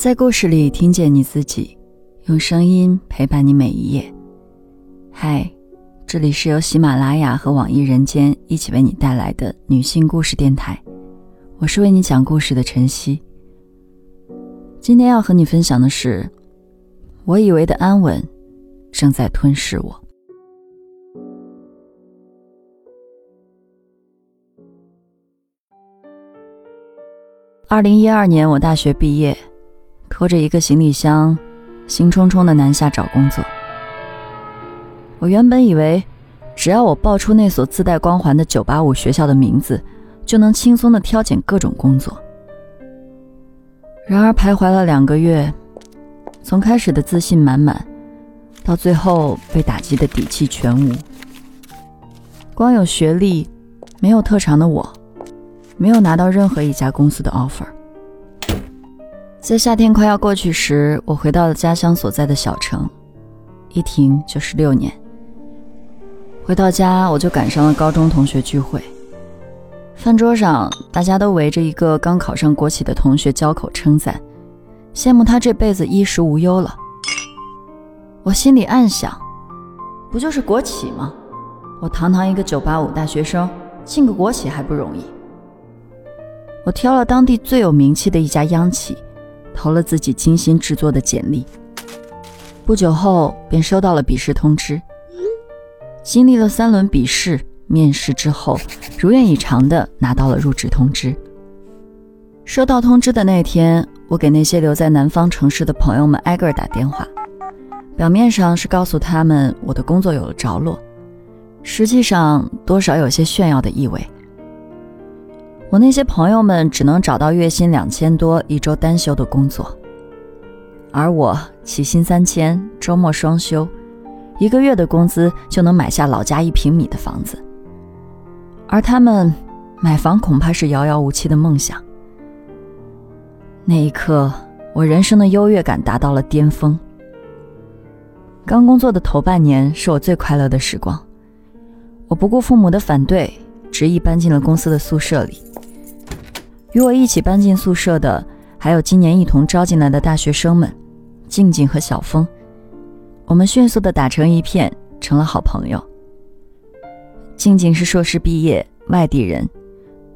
在故事里听见你自己，用声音陪伴你每一页。嗨，这里是由喜马拉雅和网易人间一起为你带来的女性故事电台，我是为你讲故事的晨曦。今天要和你分享的是，我以为的安稳，正在吞噬我。二零一二年，我大学毕业。拖着一个行李箱，兴冲冲的南下找工作。我原本以为，只要我报出那所自带光环的985学校的名字，就能轻松的挑拣各种工作。然而徘徊了两个月，从开始的自信满满，到最后被打击的底气全无。光有学历，没有特长的我，没有拿到任何一家公司的 offer。在夏天快要过去时，我回到了家乡所在的小城，一停就是六年。回到家，我就赶上了高中同学聚会。饭桌上，大家都围着一个刚考上国企的同学交口称赞，羡慕他这辈子衣食无忧了。我心里暗想，不就是国企吗？我堂堂一个985大学生，进个国企还不容易？我挑了当地最有名气的一家央企。投了自己精心制作的简历，不久后便收到了笔试通知。经历了三轮笔试、面试之后，如愿以偿的拿到了入职通知。收到通知的那天，我给那些留在南方城市的朋友们挨个打电话，表面上是告诉他们我的工作有了着落，实际上多少有些炫耀的意味。我那些朋友们只能找到月薪两千多、一周单休的工作，而我起薪三千，周末双休，一个月的工资就能买下老家一平米的房子。而他们买房恐怕是遥遥无期的梦想。那一刻，我人生的优越感达到了巅峰。刚工作的头半年是我最快乐的时光，我不顾父母的反对，执意搬进了公司的宿舍里。与我一起搬进宿舍的，还有今年一同招进来的大学生们，静静和小峰。我们迅速的打成一片，成了好朋友。静静是硕士毕业，外地人，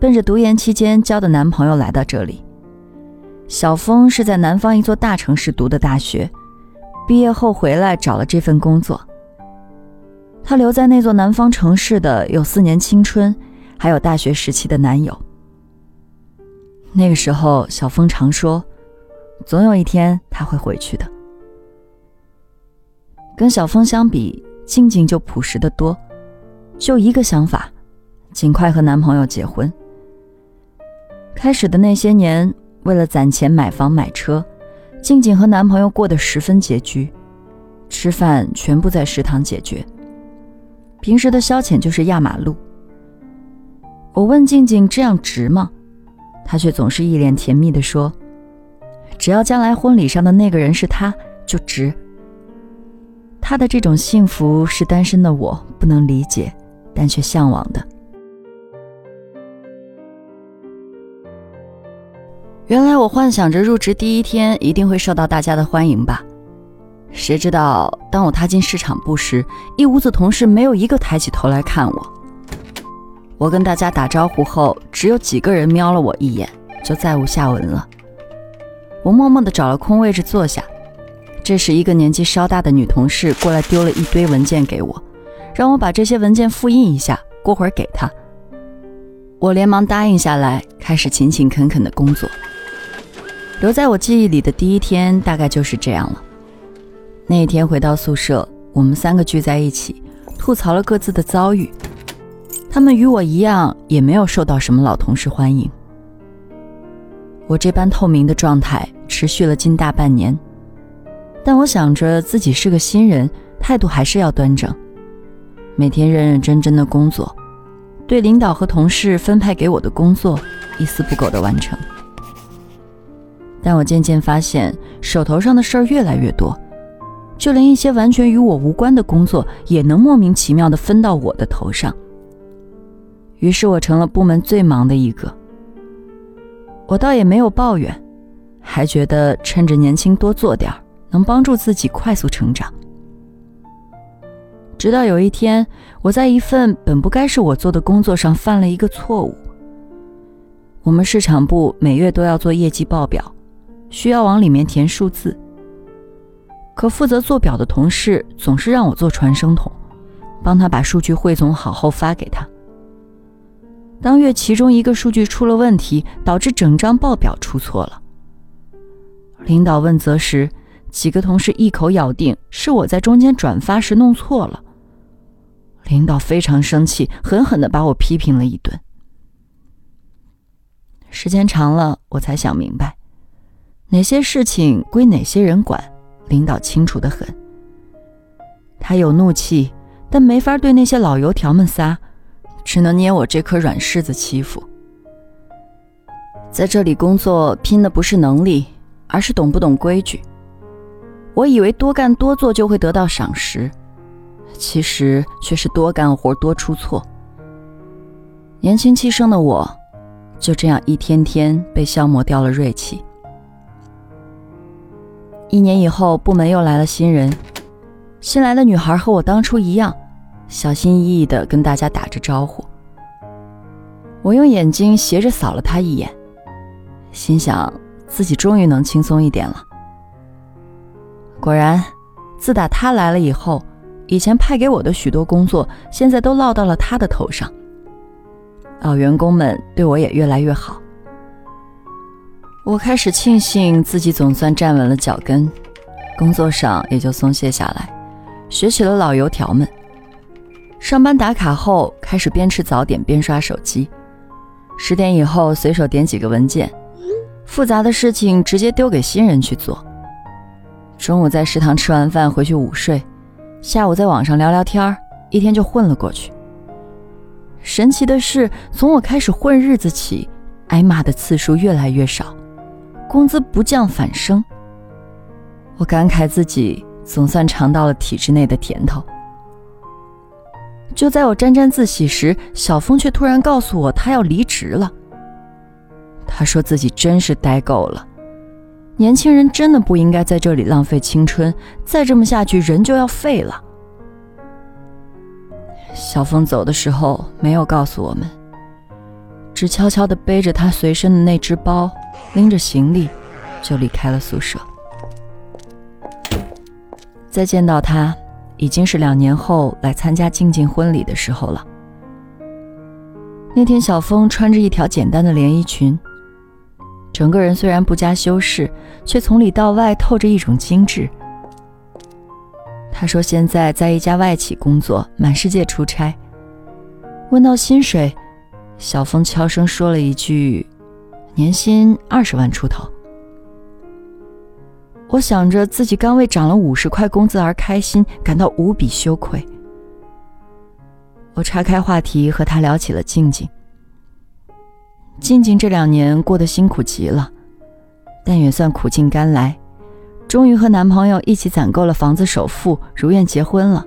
奔着读研期间交的男朋友来到这里。小峰是在南方一座大城市读的大学，毕业后回来找了这份工作。他留在那座南方城市的有四年青春，还有大学时期的男友。那个时候，小峰常说：“总有一天他会回去的。”跟小峰相比，静静就朴实的多，就一个想法：尽快和男朋友结婚。开始的那些年，为了攒钱买房买车，静静和男朋友过得十分拮据，吃饭全部在食堂解决，平时的消遣就是压马路。我问静静：“这样值吗？”他却总是一脸甜蜜地说：“只要将来婚礼上的那个人是他，就值。”他的这种幸福是单身的我不能理解，但却向往的。原来我幻想着入职第一天一定会受到大家的欢迎吧？谁知道，当我踏进市场部时，一屋子同事没有一个抬起头来看我。我跟大家打招呼后，只有几个人瞄了我一眼，就再无下文了。我默默地找了空位置坐下。这时，一个年纪稍大的女同事过来丢了一堆文件给我，让我把这些文件复印一下，过会儿给她。我连忙答应下来，开始勤勤恳恳的工作。留在我记忆里的第一天，大概就是这样了。那一天回到宿舍，我们三个聚在一起，吐槽了各自的遭遇。他们与我一样，也没有受到什么老同事欢迎。我这般透明的状态持续了近大半年，但我想着自己是个新人，态度还是要端正，每天认认真真的工作，对领导和同事分派给我的工作一丝不苟的完成。但我渐渐发现，手头上的事儿越来越多，就连一些完全与我无关的工作，也能莫名其妙的分到我的头上。于是我成了部门最忙的一个。我倒也没有抱怨，还觉得趁着年轻多做点儿，能帮助自己快速成长。直到有一天，我在一份本不该是我做的工作上犯了一个错误。我们市场部每月都要做业绩报表，需要往里面填数字。可负责做表的同事总是让我做传声筒，帮他把数据汇总好后发给他。当月其中一个数据出了问题，导致整张报表出错了。领导问责时，几个同事一口咬定是我在中间转发时弄错了。领导非常生气，狠狠地把我批评了一顿。时间长了，我才想明白，哪些事情归哪些人管，领导清楚的很。他有怒气，但没法对那些老油条们撒，只能捏我这颗软柿子欺负。在这里工作，拼的不是能力，而是懂不懂规矩。我以为多干多做就会得到赏识。其实却是多干活多出错。年轻气盛的我，就这样一天天被消磨掉了锐气。一年以后，部门又来了新人，新来的女孩和我当初一样，小心翼翼地跟大家打着招呼。我用眼睛斜着扫了他一眼，心想自己终于能轻松一点了。果然，自打他来了以后。以前派给我的许多工作，现在都落到了他的头上。老员工们对我也越来越好。我开始庆幸自己总算站稳了脚跟，工作上也就松懈下来，学起了老油条们。上班打卡后，开始边吃早点边刷手机。十点以后，随手点几个文件，复杂的事情直接丢给新人去做。中午在食堂吃完饭回去午睡。下午在网上聊聊天一天就混了过去。神奇的是，从我开始混日子起，挨骂的次数越来越少，工资不降反升。我感慨自己总算尝到了体制内的甜头。就在我沾沾自喜时，小峰却突然告诉我他要离职了。他说自己真是待够了。年轻人真的不应该在这里浪费青春，再这么下去人就要废了。小峰走的时候没有告诉我们，只悄悄地背着他随身的那只包，拎着行李就离开了宿舍。再见到他，已经是两年后来参加静静婚礼的时候了。那天，小峰穿着一条简单的连衣裙。整个人虽然不加修饰，却从里到外透着一种精致。他说现在在一家外企工作，满世界出差。问到薪水，小峰悄声说了一句：“年薪二十万出头。”我想着自己刚为涨了五十块工资而开心，感到无比羞愧。我岔开话题和他聊起了静静。静静这两年过得辛苦极了，但也算苦尽甘来，终于和男朋友一起攒够了房子首付，如愿结婚了。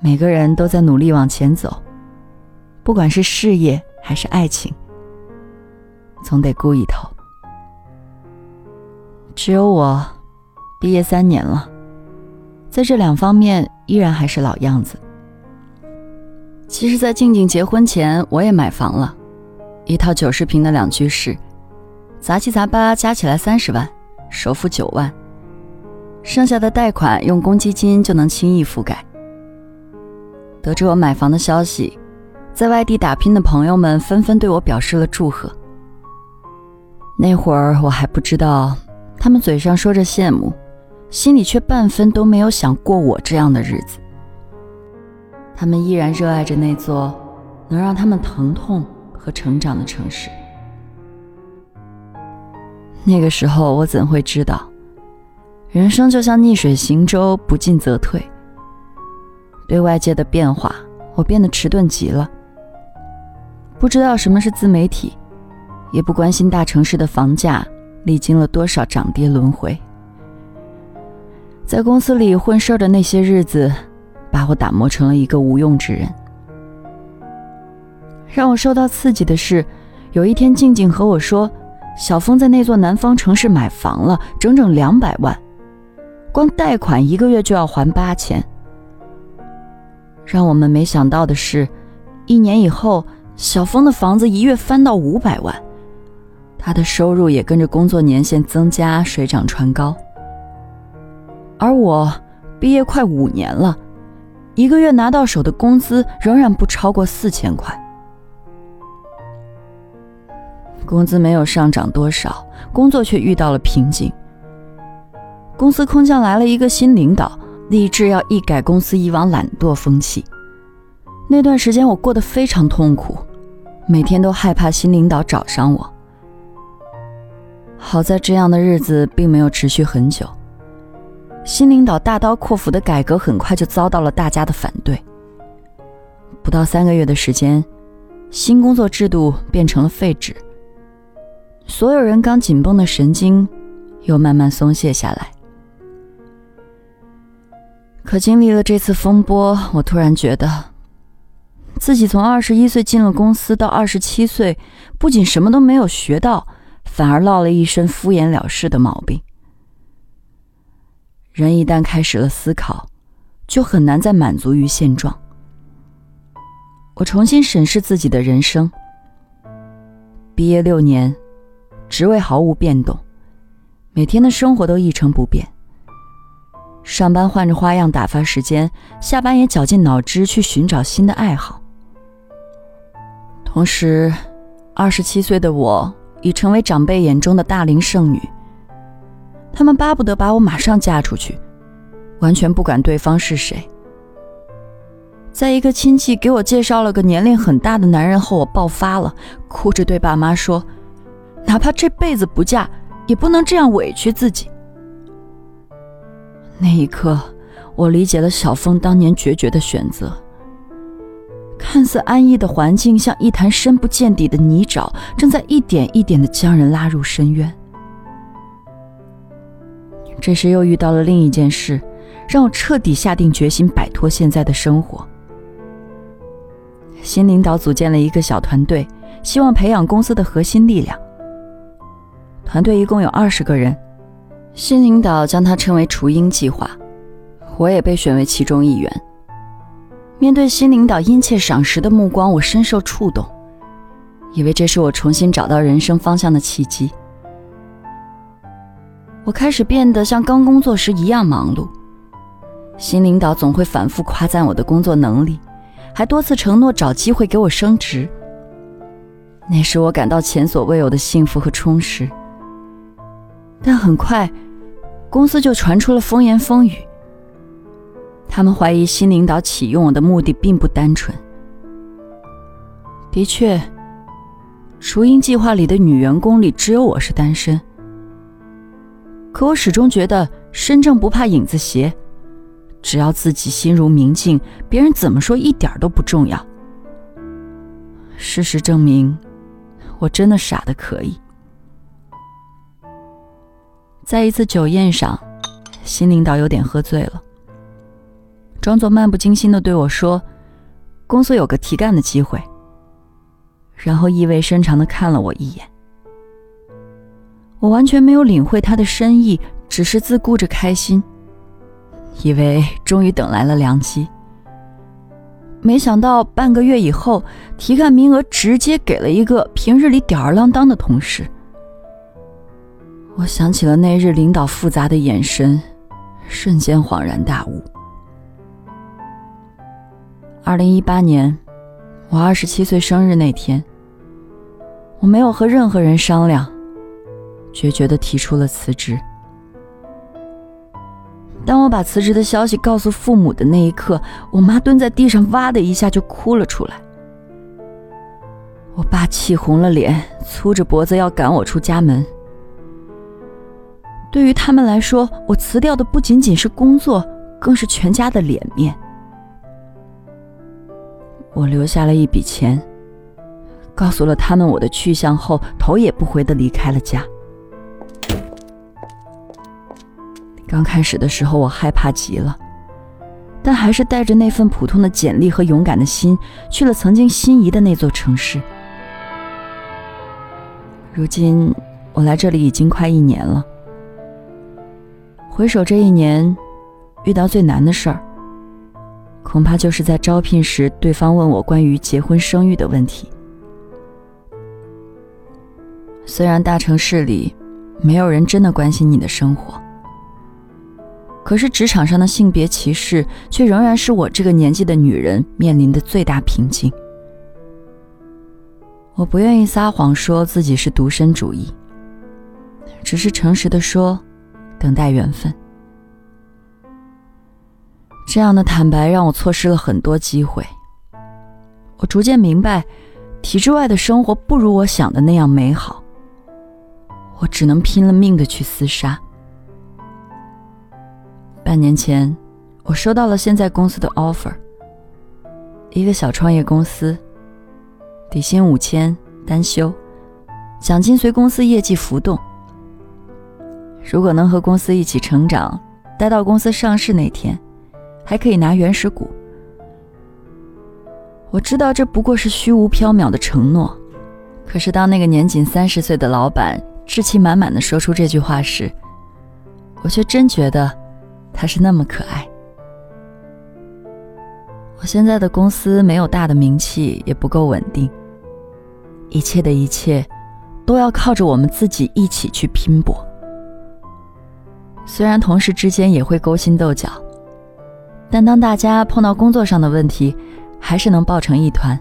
每个人都在努力往前走，不管是事业还是爱情，总得顾一头。只有我，毕业三年了，在这两方面依然还是老样子。其实，在静静结婚前，我也买房了。一套九十平的两居室，杂七杂八加起来三十万，首付九万，剩下的贷款用公积金就能轻易覆盖。得知我买房的消息，在外地打拼的朋友们纷纷对我表示了祝贺。那会儿我还不知道，他们嘴上说着羡慕，心里却半分都没有想过我这样的日子。他们依然热爱着那座能让他们疼痛。和成长的城市。那个时候，我怎会知道，人生就像逆水行舟，不进则退。对外界的变化，我变得迟钝极了。不知道什么是自媒体，也不关心大城市的房价历经了多少涨跌轮回。在公司里混事儿的那些日子，把我打磨成了一个无用之人。让我受到刺激的是，有一天静静和我说：“小峰在那座南方城市买房了，整整两百万，光贷款一个月就要还八千。让我们没想到的是，一年以后，小峰的房子一月翻到五百万，他的收入也跟着工作年限增加，水涨船高。而我毕业快五年了，一个月拿到手的工资仍然不超过四千块。工资没有上涨多少，工作却遇到了瓶颈。公司空降来了一个新领导，立志要一改公司以往懒惰风气。那段时间我过得非常痛苦，每天都害怕新领导找上我。好在这样的日子并没有持续很久。新领导大刀阔斧的改革很快就遭到了大家的反对。不到三个月的时间，新工作制度变成了废纸。所有人刚紧绷的神经，又慢慢松懈下来。可经历了这次风波，我突然觉得，自己从二十一岁进了公司到二十七岁，不仅什么都没有学到，反而落了一身敷衍了事的毛病。人一旦开始了思考，就很难再满足于现状。我重新审视自己的人生，毕业六年。职位毫无变动，每天的生活都一成不变。上班换着花样打发时间，下班也绞尽脑汁去寻找新的爱好。同时，二十七岁的我已成为长辈眼中的大龄剩女。他们巴不得把我马上嫁出去，完全不管对方是谁。在一个亲戚给我介绍了个年龄很大的男人后，我爆发了，哭着对爸妈说。哪怕这辈子不嫁，也不能这样委屈自己。那一刻，我理解了小峰当年决绝的选择。看似安逸的环境，像一潭深不见底的泥沼，正在一点一点的将人拉入深渊。这时又遇到了另一件事，让我彻底下定决心摆脱现在的生活。新领导组建了一个小团队，希望培养公司的核心力量。团队一共有二十个人，新领导将它称为“雏鹰计划”，我也被选为其中一员。面对新领导殷切赏识的目光，我深受触动，以为这是我重新找到人生方向的契机。我开始变得像刚工作时一样忙碌，新领导总会反复夸赞我的工作能力，还多次承诺找机会给我升职。那时我感到前所未有的幸福和充实。但很快，公司就传出了风言风语。他们怀疑新领导启用我的目的并不单纯。的确，雏鹰计划里的女员工里只有我是单身。可我始终觉得身正不怕影子斜，只要自己心如明镜，别人怎么说一点都不重要。事实证明，我真的傻的可以。在一次酒宴上，新领导有点喝醉了，装作漫不经心的对我说：“公司有个提干的机会。”然后意味深长的看了我一眼。我完全没有领会他的深意，只是自顾着开心，以为终于等来了良机。没想到半个月以后，提干名额直接给了一个平日里吊儿郎当的同事。我想起了那日领导复杂的眼神，瞬间恍然大悟。二零一八年，我二十七岁生日那天，我没有和任何人商量，决绝的提出了辞职。当我把辞职的消息告诉父母的那一刻，我妈蹲在地上，哇的一下就哭了出来。我爸气红了脸，粗着脖子要赶我出家门。对于他们来说，我辞掉的不仅仅是工作，更是全家的脸面。我留下了一笔钱，告诉了他们我的去向后，头也不回的离开了家。刚开始的时候，我害怕极了，但还是带着那份普通的简历和勇敢的心，去了曾经心仪的那座城市。如今。我来这里已经快一年了。回首这一年，遇到最难的事儿，恐怕就是在招聘时，对方问我关于结婚生育的问题。虽然大城市里没有人真的关心你的生活，可是职场上的性别歧视却仍然是我这个年纪的女人面临的最大瓶颈。我不愿意撒谎说自己是独身主义，只是诚实的说，等待缘分。这样的坦白让我错失了很多机会。我逐渐明白，体制外的生活不如我想的那样美好。我只能拼了命的去厮杀。半年前，我收到了现在公司的 offer，一个小创业公司，底薪五千，单休，奖金随公司业绩浮动。如果能和公司一起成长，待到公司上市那天，还可以拿原始股。我知道这不过是虚无缥缈的承诺，可是当那个年仅三十岁的老板。志气满满的说出这句话时，我却真觉得他是那么可爱。我现在的公司没有大的名气，也不够稳定，一切的一切都要靠着我们自己一起去拼搏。虽然同事之间也会勾心斗角，但当大家碰到工作上的问题，还是能抱成一团。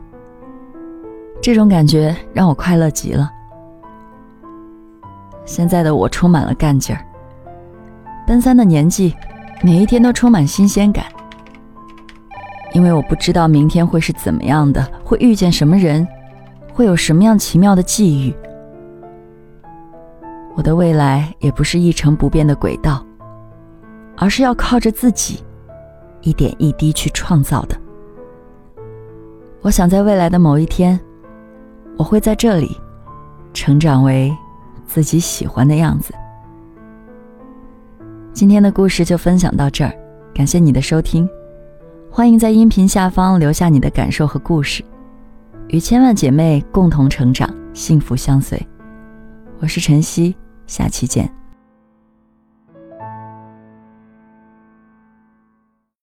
这种感觉让我快乐极了。现在的我充满了干劲儿。奔三的年纪，每一天都充满新鲜感。因为我不知道明天会是怎么样的，会遇见什么人，会有什么样奇妙的际遇。我的未来也不是一成不变的轨道，而是要靠着自己，一点一滴去创造的。我想在未来的某一天，我会在这里，成长为。自己喜欢的样子。今天的故事就分享到这儿，感谢你的收听，欢迎在音频下方留下你的感受和故事，与千万姐妹共同成长，幸福相随。我是晨曦，下期见。